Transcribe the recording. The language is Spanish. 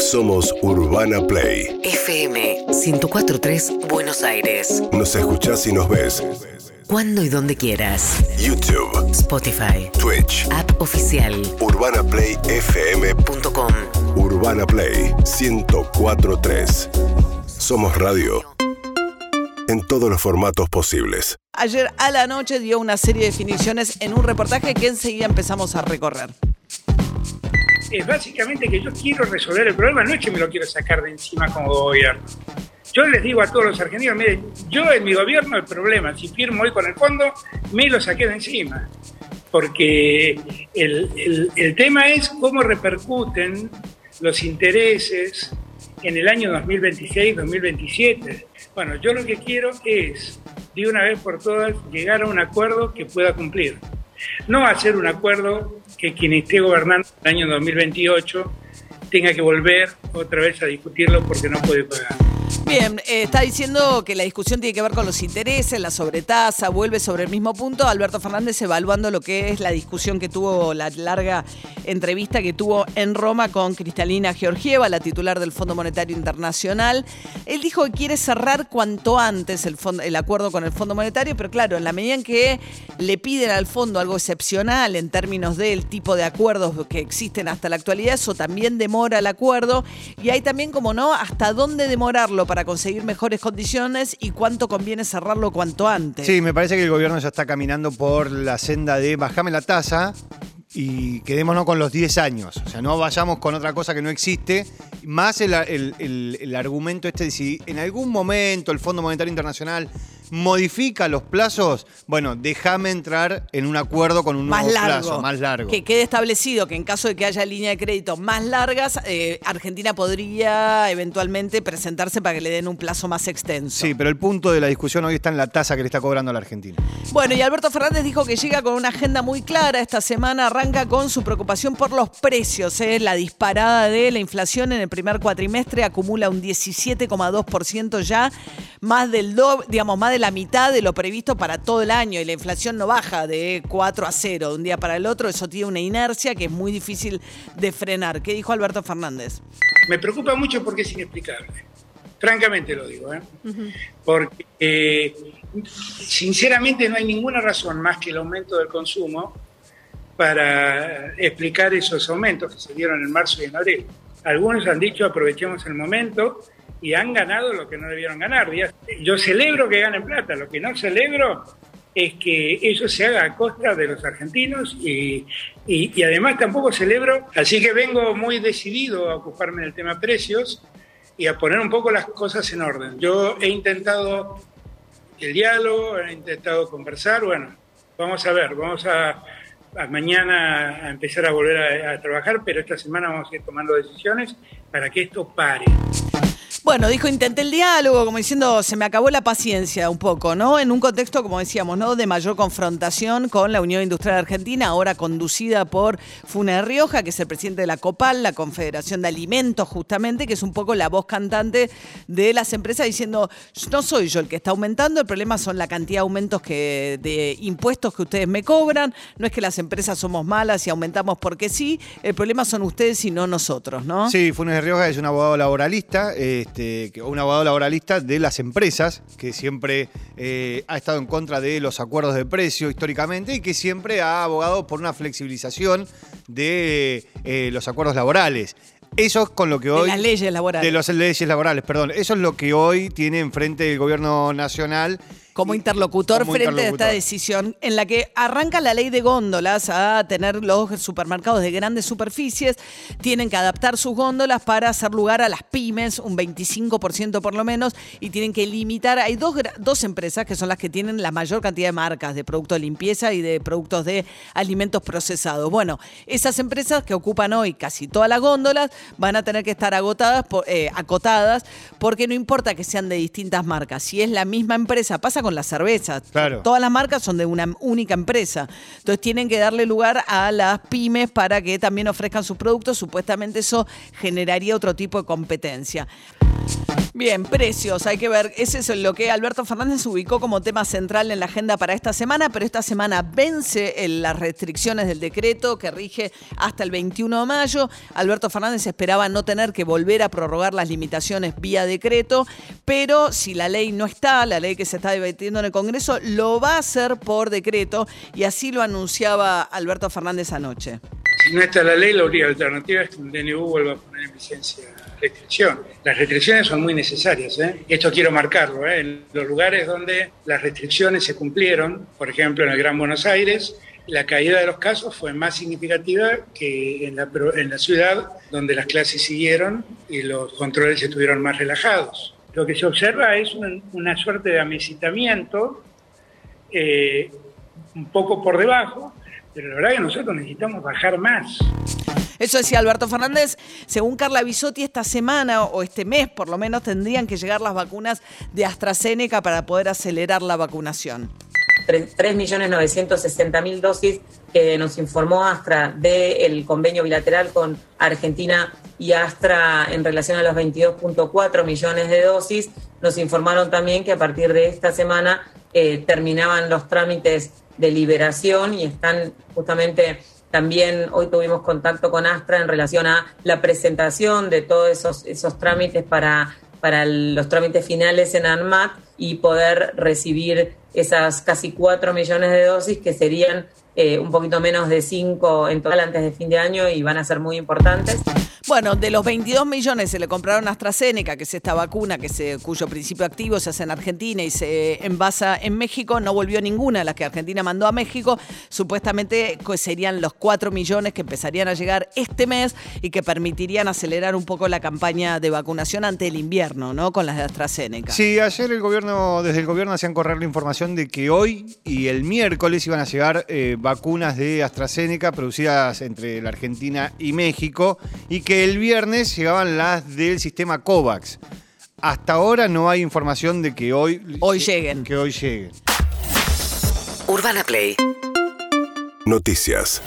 Somos Urbana Play. FM 1043 Buenos Aires. Nos escuchás y nos ves. Cuando y donde quieras. YouTube, Spotify. Twitch, App oficial. UrbanaPlayFM.com. .com. Urbana Play 1043. Somos radio en todos los formatos posibles. Ayer a la noche dio una serie de definiciones en un reportaje que enseguida empezamos a recorrer. Es básicamente que yo quiero resolver el problema, no es que me lo quiero sacar de encima como gobierno. Yo les digo a todos los argentinos, miren, yo en mi gobierno el problema, si firmo hoy con el fondo, me lo saqué de encima. Porque el, el- el tema es cómo repercuten los intereses en el año 2026-2027. Bueno, yo lo que quiero es, de una vez por todas, llegar a un acuerdo que pueda cumplir. No hacer un acuerdo que quien esté gobernando el año 2028 tenga que volver otra vez a discutirlo porque no puede pagar. Bien, eh, está diciendo que la discusión tiene que ver con los intereses, la sobretasa, vuelve sobre el mismo punto. Alberto Fernández evaluando lo que es la discusión que tuvo, la larga entrevista que tuvo en Roma con Cristalina Georgieva, la titular del Fondo Monetario Internacional. Él dijo que quiere cerrar cuanto antes el, acuerdo con el Fondo Monetario, pero claro, en la medida en que le piden al fondo algo excepcional en términos del tipo de acuerdos que existen hasta la actualidad, eso también demora el acuerdo. Y hay también, como no, hasta dónde demorarlo para conseguir mejores condiciones y cuánto conviene cerrarlo cuanto antes. Sí, me parece que el gobierno ya está caminando por la senda de bajame la tasa y quedémonos con los 10 años. O sea, no vayamos con otra cosa que no existe. Más el, el- argumento este de si en algún momento el Fondo Monetario Internacional modifica los plazos, bueno, déjame entrar en un acuerdo con un más nuevo largo, plazo, más largo. Que quede establecido que en caso de que haya línea de crédito más largas, eh, Argentina podría eventualmente presentarse para que le den un plazo más extenso. Sí, pero el punto de la discusión hoy está en la tasa que le está cobrando a la Argentina. Bueno, y Alberto Fernández dijo que llega con una agenda muy clara. Esta semana arranca con su preocupación por los precios. ¿eh? La disparada de la inflación en el primer cuatrimestre acumula un 17,2% ya, más del do- digamos, más la mitad de lo previsto para todo el año. Y la inflación no baja de 4 a 0 de un día para el otro. Eso tiene una inercia que es muy difícil de frenar. ¿Qué dijo Alberto Fernández? Me preocupa mucho porque es inexplicable. Francamente lo digo, ¿eh? porque eh, sinceramente no hay ninguna razón más que el aumento del consumo para explicar esos aumentos que se dieron en marzo y en abril. Algunos han dicho aprovechemos el momento y han ganado lo que no debieron ganar. Yo celebro que ganen plata, lo que no celebro es que eso se haga a costa de los argentinos y, además tampoco celebro, así que vengo muy decidido a ocuparme del tema precios y a poner un poco las cosas en orden. Yo he intentado el diálogo, he intentado conversar, bueno, vamos a ver, vamos a, mañana a empezar a volver a trabajar, pero esta semana vamos a ir tomando decisiones para que esto pare. Bueno, dijo, intenté el diálogo, como diciendo, se me acabó la paciencia un poco, ¿no? En un contexto, como decíamos, ¿no? De mayor confrontación con la Unión Industrial Argentina, ahora conducida por Funes Rioja, que es el presidente de la COPAL, la Confederación de Alimentos, justamente, que es un poco la voz cantante de las empresas diciendo, no soy yo el que está aumentando, el problema son la cantidad de aumentos que, de impuestos que ustedes me cobran, no es que las empresas somos malas y aumentamos porque sí, el problema son ustedes y no nosotros, ¿no? Sí, Funes Rioja es un abogado laboralista, este, un abogado laboralista de las empresas, que siempre eh, ha estado en contra de los acuerdos de precio históricamente y que siempre ha abogado por una flexibilización de eh, los acuerdos laborales. Eso es con lo que hoy... las leyes laborales. De las leyes laborales, perdón. Eso es lo que hoy tiene enfrente el gobierno nacional. Como interlocutor como frente a esta decisión en la que arranca la ley de góndolas a tener los supermercados de grandes superficies, tienen que adaptar sus góndolas para hacer lugar a las pymes, un 25% por lo menos, y tienen que limitar, hay dos, dos empresas que son las que tienen la mayor cantidad de marcas de productos de limpieza y de productos de alimentos procesados. Bueno, esas empresas que ocupan hoy casi todas las góndolas van a tener que estar agotadas, eh, acotadas, porque no importa que sean de distintas marcas, si es la misma empresa, pasa con las cervezas. Claro. Todas las marcas son de una única empresa. Entonces tienen que darle lugar a las pymes para que también ofrezcan sus productos. Supuestamente eso generaría otro tipo de competencia. Bien, precios, hay que ver. Ese es lo que Alberto Fernández ubicó como tema central en la agenda para esta semana, pero esta semana vence en las restricciones del decreto que rige hasta el 21 de mayo. Alberto Fernández esperaba no tener que volver a prorrogar las limitaciones vía decreto, pero si la ley no está, la ley que se está debatiendo en el Congreso, lo va a hacer por decreto y así lo anunciaba Alberto Fernández anoche. Si no está la ley, la única alternativa es que el DNU vuelva a poner en vigencia restricción. Las restricciones son muy necesarias, ¿eh? esto quiero marcarlo, ¿eh? en los lugares donde las restricciones se cumplieron, por ejemplo en el Gran Buenos Aires, la caída de los casos fue más significativa que en la, en la ciudad, donde las clases siguieron y los controles estuvieron más relajados. Lo que se observa es una, suerte de amesitamiento, eh, un poco por debajo, pero la verdad es que nosotros necesitamos bajar más. Eso decía Alberto Fernández. Según Carla Bisotti, esta semana o este mes por lo menos tendrían que llegar las vacunas de AstraZeneca para poder acelerar la vacunación. 3.960.000 dosis que nos informó Astra del convenio bilateral con Argentina y Astra en relación a los 22.4 millones de dosis. Nos informaron también que a partir de esta semana eh, terminaban los trámites de liberación y están justamente también hoy tuvimos contacto con Astra en relación a la presentación de todos esos, esos trámites para, para los trámites finales en ANMAT y poder recibir esas casi 4 millones de dosis que serían eh, un poquito menos de 5 en total antes de fin de año y van a ser muy importantes. Bueno, de los 22 millones se le compraron AstraZeneca, que es esta vacuna que se, cuyo principio activo se hace en Argentina y se envasa en México. No volvió ninguna, la que Argentina mandó a México. Supuestamente serían los 4 millones que empezarían a llegar este mes y que permitirían acelerar un poco la campaña de vacunación ante el invierno, ¿no? Con las de AstraZeneca. Sí, ayer el gobierno, desde el gobierno hacían correr la información de que hoy y el miércoles iban a llegar eh, vacunas de AstraZeneca producidas entre la Argentina y México y que el viernes llegaban las del sistema COVAX. Hasta ahora no hay información de que hoy, hoy lleguen. Que hoy lleguen. Urbana Play. Noticias.